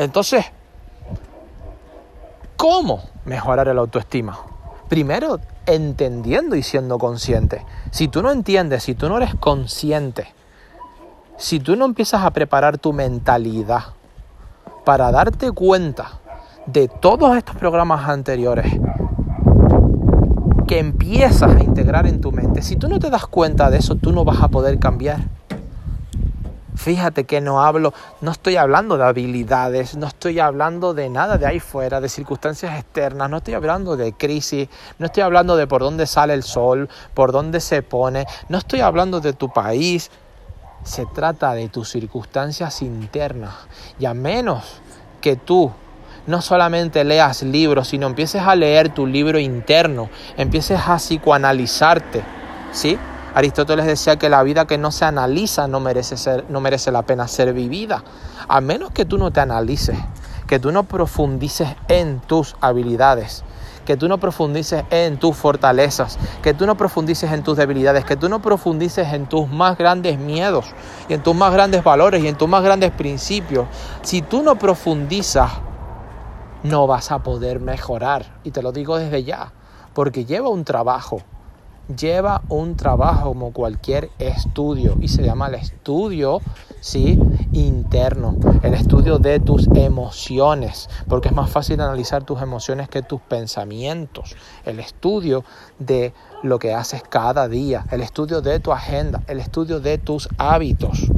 Entonces, ¿cómo mejorar el autoestima? Primero, entendiendo y siendo consciente. Si tú no entiendes, si tú no eres consciente, si tú no empiezas a preparar tu mentalidad para darte cuenta de todos estos programas anteriores que empiezas a integrar en tu mente, si tú no te das cuenta de eso, tú no vas a poder cambiar. Fíjate que no hablo, no estoy hablando de habilidades, no estoy hablando de nada de ahí fuera, de circunstancias externas, no estoy hablando de crisis, no estoy hablando de por dónde sale el sol, por dónde se pone, no estoy hablando de tu país, se trata de tus circunstancias internas. Y a menos que tú no solamente leas libros, sino empieces a leer tu libro interno, empieces a psicoanalizarte, ¿sí? Aristóteles decía que la vida que no se analiza no merece, ser, no merece la pena ser vivida, a menos que tú no te analices, que tú no profundices en tus habilidades, que tú no profundices en tus fortalezas, que tú no profundices en tus debilidades, que tú no profundices en tus más grandes miedos y en tus más grandes valores y en tus más grandes principios. Si tú no profundizas, no vas a poder mejorar. Y te lo digo desde ya, porque lleva un trabajo lleva un trabajo como cualquier estudio y se llama el estudio ¿sí? interno, el estudio de tus emociones, porque es más fácil analizar tus emociones que tus pensamientos, el estudio de lo que haces cada día, el estudio de tu agenda, el estudio de tus hábitos.